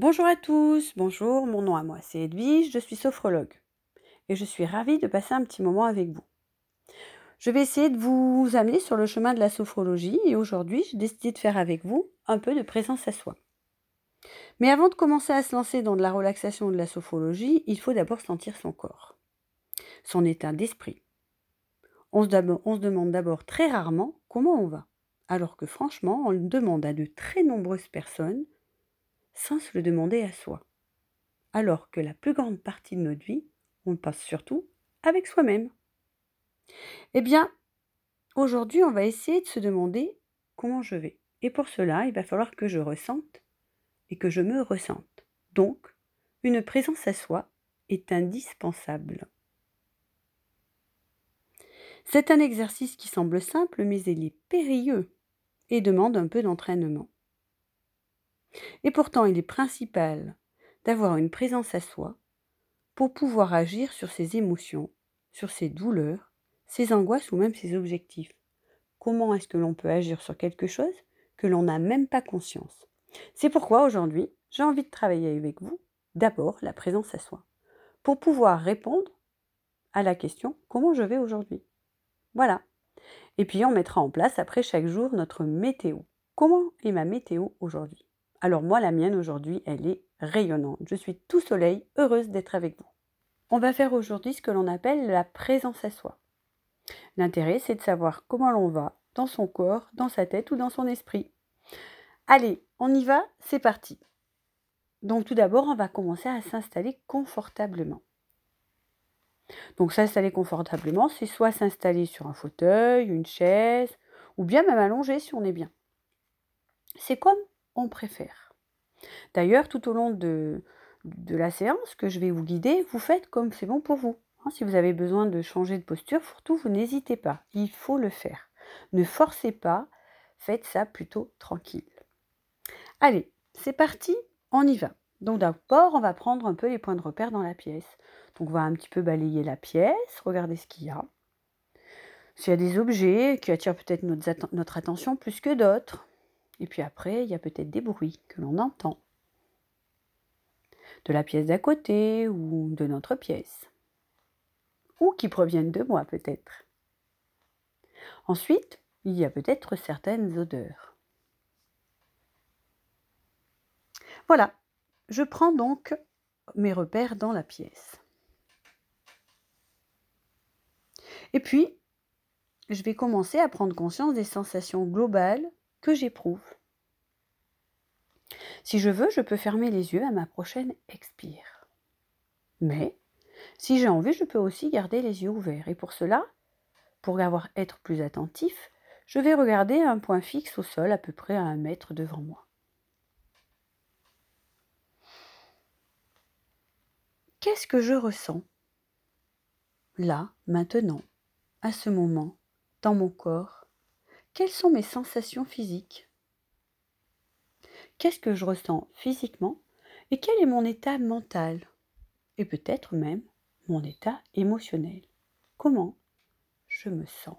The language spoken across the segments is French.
Bonjour à tous, bonjour, mon nom à moi c'est Edwige, je suis sophrologue et je suis ravie de passer un petit moment avec vous. Je vais essayer de vous amener sur le chemin de la sophrologie et aujourd'hui j'ai décidé de faire avec vous un peu de présence à soi. Mais avant de commencer à se lancer dans de la relaxation de la sophrologie, il faut d'abord sentir son corps, son état d'esprit. On on se demande d'abord très rarement comment on va, alors que franchement on le demande à de très nombreuses personnes sans se le demander à soi. Alors que la plus grande partie de notre vie, on le passe surtout avec soi-même. Eh bien, aujourd'hui, on va essayer de se demander comment je vais. Et pour cela, il va falloir que je ressente et que je me ressente. Donc, une présence à soi est indispensable. C'est un exercice qui semble simple, mais il est périlleux et demande un peu d'entraînement. Et pourtant, il est principal d'avoir une présence à soi pour pouvoir agir sur ses émotions, sur ses douleurs, ses angoisses ou même ses objectifs. Comment est-ce que l'on peut agir sur quelque chose que l'on n'a même pas conscience? C'est pourquoi aujourd'hui, j'ai envie de travailler avec vous d'abord la présence à soi, pour pouvoir répondre à la question comment je vais aujourd'hui? Voilà. Et puis on mettra en place après chaque jour notre météo. Comment est ma météo aujourd'hui? Alors moi, la mienne aujourd'hui, elle est rayonnante. Je suis tout soleil, heureuse d'être avec vous. On va faire aujourd'hui ce que l'on appelle la présence à soi. L'intérêt, c'est de savoir comment l'on va dans son corps, dans sa tête ou dans son esprit. Allez, on y va, c'est parti. Donc tout d'abord, on va commencer à s'installer confortablement. Donc s'installer confortablement, c'est soit s'installer sur un fauteuil, une chaise, ou bien même allongé si on est bien. C'est comme préfère. D'ailleurs, tout au long de, la séance que je vais vous guider, vous faites comme c'est bon pour vous. Hein, si vous avez besoin de changer de posture, surtout, vous n'hésitez pas. Il faut le faire. Ne forcez pas, faites ça plutôt tranquille. Allez, c'est parti, on y va. Donc d'abord, on va prendre un peu les points de repère dans la pièce. Donc on va un petit peu balayer la pièce, regarder ce qu'il y a. S'il y a des objets qui attirent peut-être notre attention plus que d'autres, et puis après, il y a peut-être des bruits que l'on entend. De la pièce d'à côté ou de notre pièce. Ou qui proviennent de moi peut-être. Ensuite, il y a peut-être certaines odeurs. Voilà, je prends donc mes repères dans la pièce. Et puis, je vais commencer à prendre conscience des sensations globales que j'éprouve. Si je veux, je peux fermer les yeux à ma prochaine expire. Mais si j'ai envie, je peux aussi garder les yeux ouverts. Et pour cela, pour avoir être plus attentif, je vais regarder un point fixe au sol à peu près à un mètre devant moi. Qu'est-ce que je ressens là, maintenant, à ce moment, dans mon corps quelles sont mes sensations physiques? Qu'est-ce que je ressens physiquement? Et quel est mon état mental? Et peut-être même mon état émotionnel. Comment je me sens?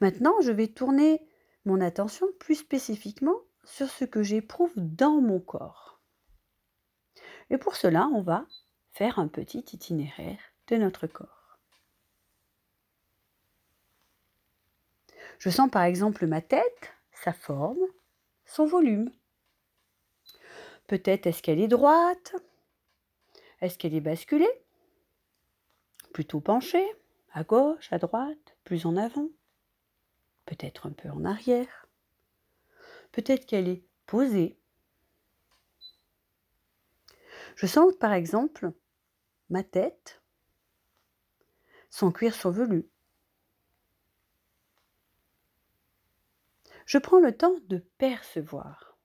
Maintenant, je vais tourner mon attention plus spécifiquement sur ce que j'éprouve dans mon corps. Et pour cela, on va faire un petit itinéraire de notre corps. Je sens par exemple ma tête, sa forme, son volume. Peut-être est-ce qu'elle est droite? Est-ce qu'elle est basculée? Plutôt penchée À gauche, à droite, plus en avant. Peut-être un peu en arrière. Peut-être qu'elle est posée. Je sens par exemple ma tête, son cuir survelu, Je prends le temps de percevoir,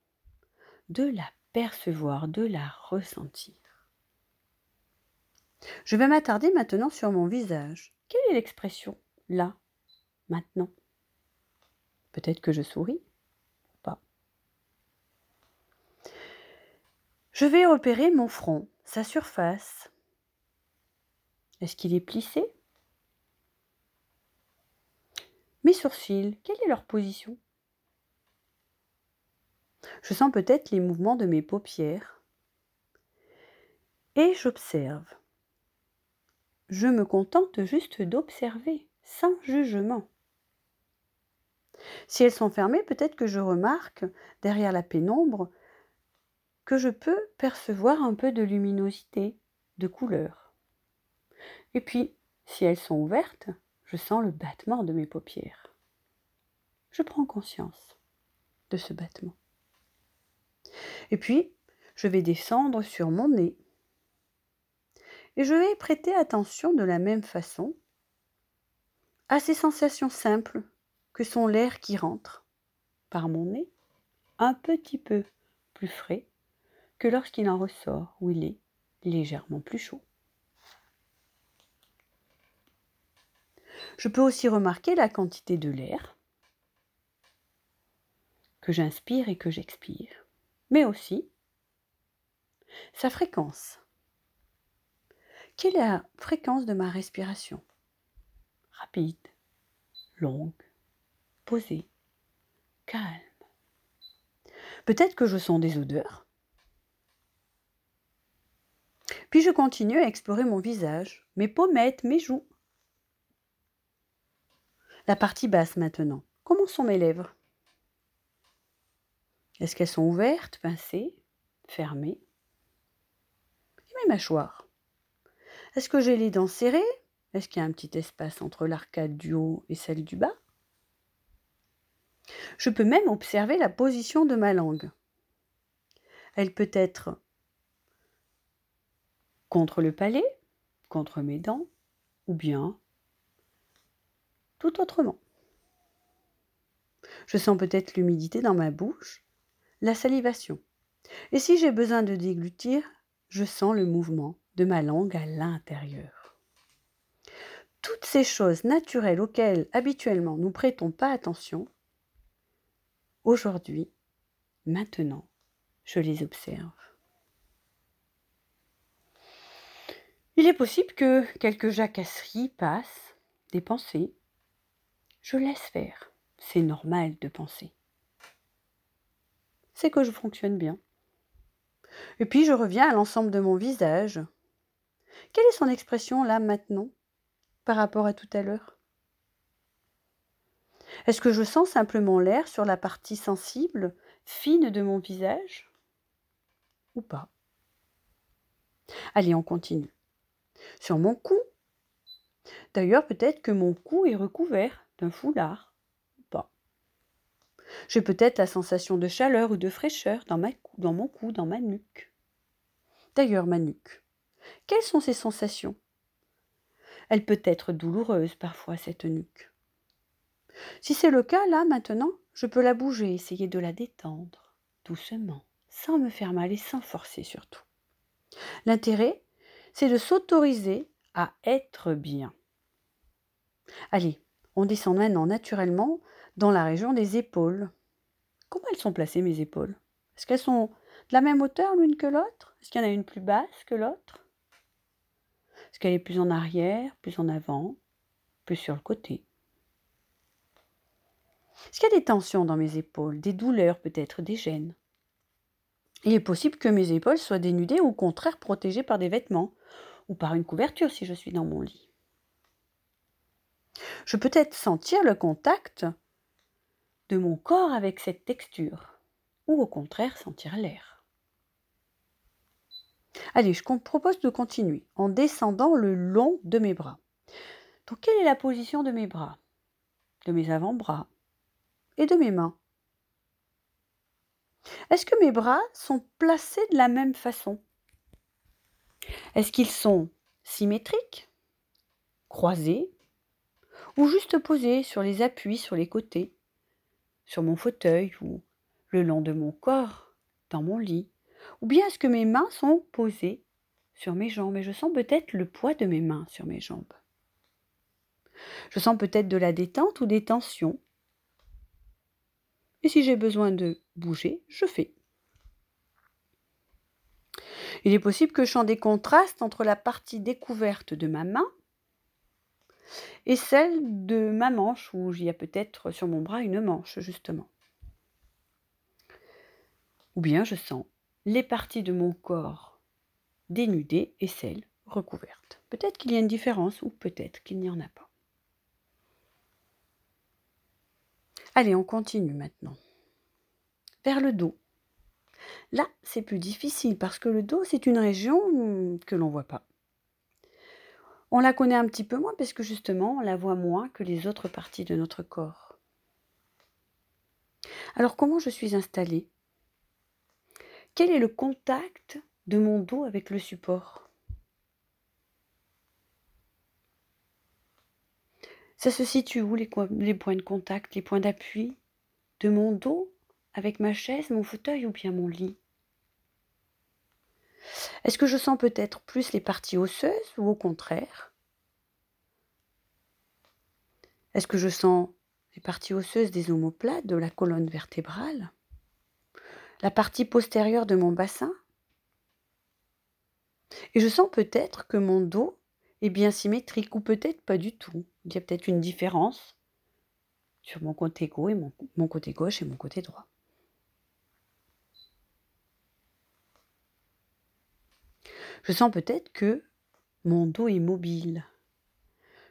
de la percevoir, de la ressentir. Je vais m'attarder maintenant sur mon visage. Quelle est l'expression là, maintenant? Peut-être que je souris Pas. Je vais repérer mon front, sa surface. Est-ce qu'il est plissé? Mes sourcils, quelle est leur position? Je sens peut-être les mouvements de mes paupières et j'observe. Je me contente juste d'observer, sans jugement. Si elles sont fermées, peut-être que je remarque, derrière la pénombre, que je peux percevoir un peu de luminosité, de couleur. Et puis, si elles sont ouvertes, je sens le battement de mes paupières. Je prends conscience de ce battement. Et puis, je vais descendre sur mon nez. Et je vais prêter attention de la même façon à ces sensations simples que sont l'air qui rentre par mon nez, un petit peu plus frais que lorsqu'il en ressort où il est légèrement plus chaud. Je peux aussi remarquer la quantité de l'air que j'inspire et que j'expire, mais aussi sa fréquence. Quelle est la fréquence de ma respiration? Rapide, longue, posée, calme. Peut-être que je sens des odeurs. Puis je continue à explorer mon visage, mes pommettes, mes joues. La partie basse maintenant. Comment sont mes lèvres? Est-ce qu'elles sont ouvertes, pincées, fermées? Et mes mâchoires Est-ce que j'ai les dents serrées? Est-ce qu'il y a un petit espace entre l'arcade du haut et celle du bas? Je peux même observer la position de ma langue. Elle peut être contre le palais, contre mes dents, ou bien tout autrement. Je sens peut-être l'humidité dans ma bouche, la salivation. Et si j'ai besoin de déglutir, je sens le mouvement de ma langue à l'intérieur. Toutes ces choses naturelles auxquelles habituellement nous prêtons pas attention, aujourd'hui, maintenant, je les observe. Il est possible que quelques jacasseries passent, des pensées, je laisse faire. C'est normal de penser. C'est que je fonctionne bien. Et puis je reviens à l'ensemble de mon visage. Quelle est son expression là maintenant par rapport à tout à l'heure? Est-ce que je sens simplement l'air sur la partie sensible, fine de mon visage? Ou pas? Allez, on continue. Sur mon cou? D'ailleurs, peut-être que mon cou est recouvert d'un foulard. J'ai peut-être la sensation de chaleur ou de fraîcheur dans, ma, mon cou, dans ma nuque. D'ailleurs, ma nuque. Quelles sont ces sensations? Elle peut être douloureuse parfois, cette nuque. Si c'est le cas, là, maintenant, je peux la bouger, essayer de la détendre, doucement, sans me faire mal et sans forcer surtout. L'intérêt, c'est de s'autoriser à être bien. Allez, on descend maintenant naturellement dans la région des épaules. Comment elles sont placées mes épaules? Est-ce qu'elles sont de la même hauteur l'une que l'autre? Est-ce qu'il y en a une plus basse que l'autre? Est-ce qu'elle est plus en arrière, plus en avant, plus sur le côté? Est-ce qu'il y a des tensions dans mes épaules, des douleurs peut-être, des gènes Il est possible que mes épaules soient dénudées ou au contraire protégées par des vêtements ou par une couverture si je suis dans mon lit. Je peux être sentir le contact de mon corps avec cette texture, ou au contraire sentir l'air. Allez, je propose de continuer en descendant le long de mes bras. Donc, quelle est la position de mes bras, de mes avant-bras et de mes mains Est-ce que mes bras sont placés de la même façon? Est-ce qu'ils sont symétriques, croisés ou juste posé sur les appuis sur les côtés, sur mon fauteuil ou le long de mon corps, dans mon lit, ou bien est-ce que mes mains sont posées sur mes jambes et je sens peut-être le poids de mes mains sur mes jambes. Je sens peut-être de la détente ou des tensions. Et si j'ai besoin de bouger, je fais. Il est possible que je sens des contrastes entre la partie découverte de ma main et celle de ma manche, où il y a peut-être sur mon bras une manche, justement. Ou bien je sens les parties de mon corps dénudées et celles recouvertes. Peut-être qu'il y a une différence ou peut-être qu'il n'y en a pas. Allez, on continue maintenant. Vers le dos. Là, c'est plus difficile parce que le dos, c'est une région que l'on ne voit pas. On la connaît un petit peu moins parce que justement, on la voit moins que les autres parties de notre corps. Alors, comment je suis installée? Quel est le contact de mon dos avec le support? Ça se situe où les, points de contact, les points d'appui de mon dos avec ma chaise, mon fauteuil ou bien mon lit? Est-ce que je sens peut-être plus les parties osseuses ou au contraire? Est-ce que je sens les parties osseuses des omoplates, de la colonne vertébrale? La partie postérieure de mon bassin? Et je sens peut-être que mon dos est bien symétrique ou peut-être pas du tout. Il y a peut-être une différence sur mon côté gauche et mon côté gauche et mon côté droit. Je sens peut-être que mon dos est mobile.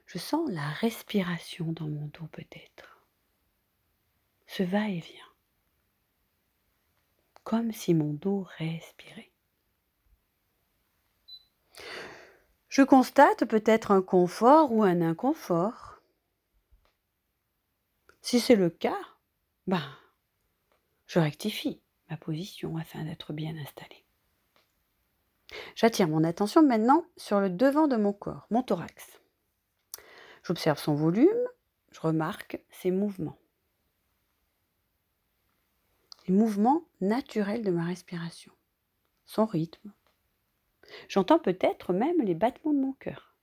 Je sens la respiration dans mon dos peut-être. Ce va-et-vient. Comme si mon dos respirait. Je constate peut-être un confort ou un inconfort. Si c'est le cas, ben, je rectifie ma position afin d'être bien installée. J'attire mon attention maintenant sur le devant de mon corps, mon thorax. J'observe son volume, je remarque ses mouvements. Les mouvements naturels de ma respiration, son rythme. J'entends peut-être même les battements de mon cœur.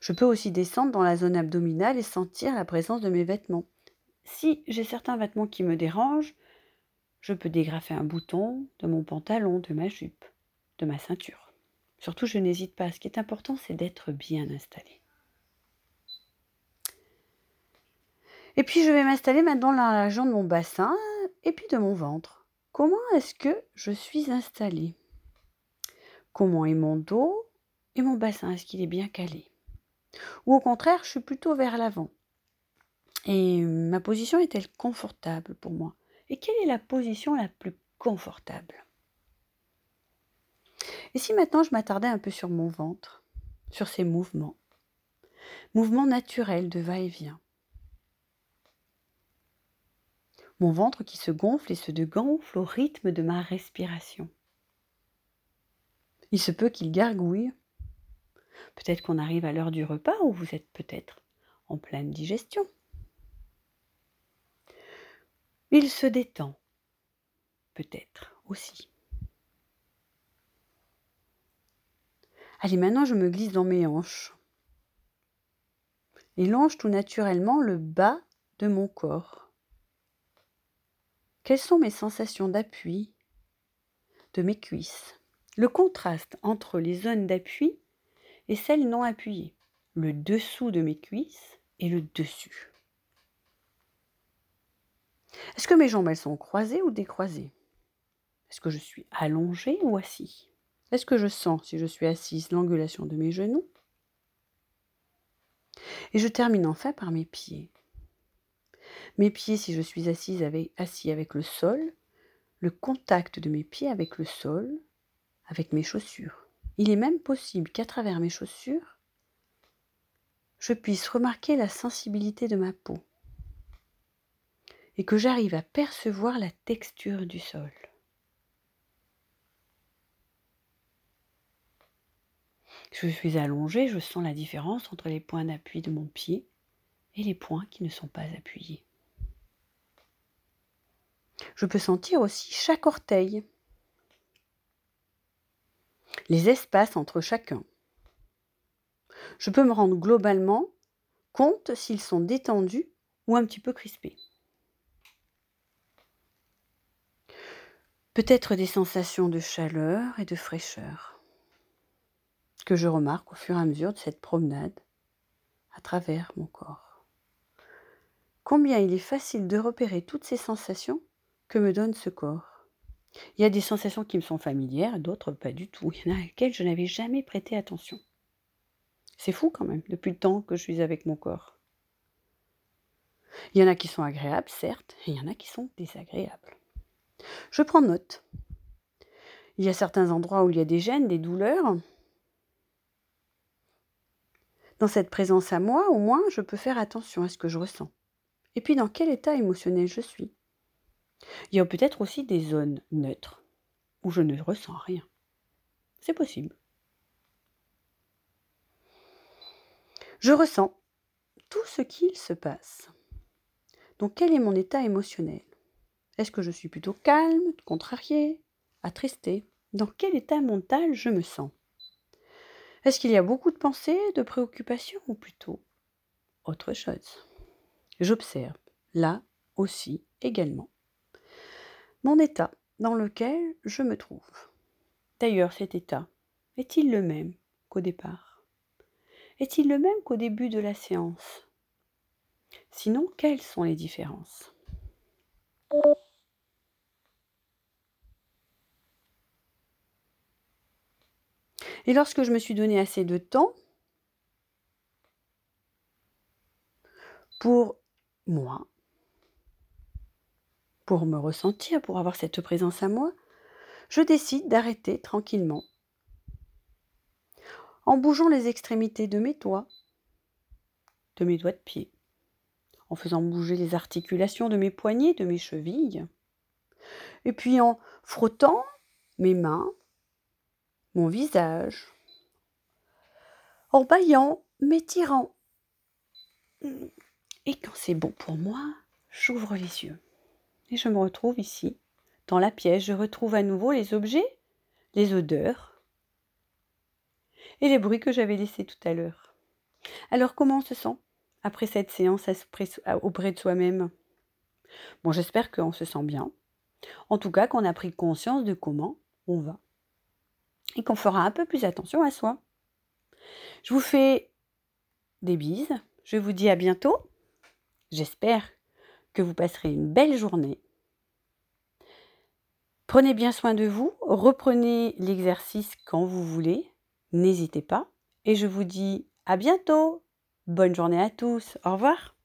Je peux aussi descendre dans la zone abdominale et sentir la présence de mes vêtements. Si j'ai certains vêtements qui me dérangent, je peux dégrafer un bouton de mon pantalon, de ma jupe, de ma ceinture. Surtout, je n'hésite pas. Ce qui est important, c'est d'être bien installé. Et puis, je vais m'installer maintenant dans la région de mon bassin et puis de mon ventre. Comment est-ce que je suis installée? Comment est mon dos et mon bassin? Est-ce qu'il est bien calé? Ou au contraire, je suis plutôt vers l'avant Et ma position est-elle confortable pour moi? Et quelle est la position la plus confortable? Et si maintenant je m'attardais un peu sur mon ventre, sur ses mouvements, mouvements naturels de va-et-vient? Mon ventre qui se gonfle et se dégonfle au rythme de ma respiration. Il se peut qu'il gargouille. Peut-être qu'on arrive à l'heure du repas ou vous êtes peut-être en pleine digestion. Il se détend, peut-être aussi. Allez, maintenant je me glisse dans mes hanches. Et longe tout naturellement le bas de mon corps. Quelles sont mes sensations d'appui de mes cuisses? Le contraste entre les zones d'appui et celles non appuyées. Le dessous de mes cuisses et le dessus. Est-ce que mes jambes, elles sont croisées ou décroisées? Est-ce que je suis allongée ou assis Est-ce que je sens, si je suis assise, l'angulation de mes genoux? Et je termine enfin par mes pieds. Mes pieds, si je suis assise avec, assis avec le sol, le contact de mes pieds avec le sol, avec mes chaussures. Il est même possible qu'à travers mes chaussures, je puisse remarquer la sensibilité de ma peau et que j'arrive à percevoir la texture du sol. Je suis allongée, je sens la différence entre les points d'appui de mon pied et les points qui ne sont pas appuyés. Je peux sentir aussi chaque orteil, les espaces entre chacun. Je peux me rendre globalement compte s'ils sont détendus ou un petit peu crispés. Peut-être des sensations de chaleur et de fraîcheur que je remarque au fur et à mesure de cette promenade à travers mon corps. Combien il est facile de repérer toutes ces sensations que me donne ce corps. Il y a des sensations qui me sont familières, d'autres pas du tout. Il y en a à laquelle je n'avais jamais prêté attention. C'est fou quand même, depuis le temps que je suis avec mon corps. Il y en a qui sont agréables, certes, et il y en a qui sont désagréables. Je prends note. Il y a certains endroits où il y a des gènes, des douleurs. Dans cette présence à moi, au moins, je peux faire attention à ce que je ressens. Et puis dans quel état émotionnel je suis. Il y a peut-être aussi des zones neutres où je ne ressens rien. C'est possible. Je ressens tout ce qu'il se passe. Donc quel est mon état émotionnel? Est-ce que je suis plutôt calme, contrarié, attristé Dans quel état mental je me sens? Est-ce qu'il y a beaucoup de pensées, de préoccupations ou plutôt autre chose? J'observe, là aussi également, mon état dans lequel je me trouve. D'ailleurs, cet état est-il le même qu'au départ? Est-il le même qu'au début de la séance? Sinon, quelles sont les différences? Et lorsque je me suis donné assez de temps pour moi, pour me ressentir, pour avoir cette présence à moi, je décide d'arrêter tranquillement en bougeant les extrémités de mes doigts, de mes doigts de pied, en faisant bouger les articulations de mes poignets, de mes chevilles, et puis en frottant mes mains, mon visage, en baillant, m'étirant. Et quand c'est bon pour moi, j'ouvre les yeux. Et je me retrouve ici, dans la pièce. Je retrouve à nouveau les objets, les odeurs et les bruits que j'avais laissés tout à l'heure. Alors comment on se sent après cette séance auprès de soi-même? Bon, j'espère qu'on se sent bien. En tout cas, qu'on a pris conscience de comment on va. Et qu'on fera un peu plus attention à soi. Je vous fais des bises. Je vous dis à bientôt. J'espère que vous passerez une belle journée. Prenez bien soin de vous. Reprenez l'exercice quand vous voulez. N'hésitez pas. Et je vous dis à bientôt Bonne journée à tous. Au revoir.